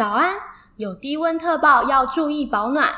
早安有低温特报要注意保暖。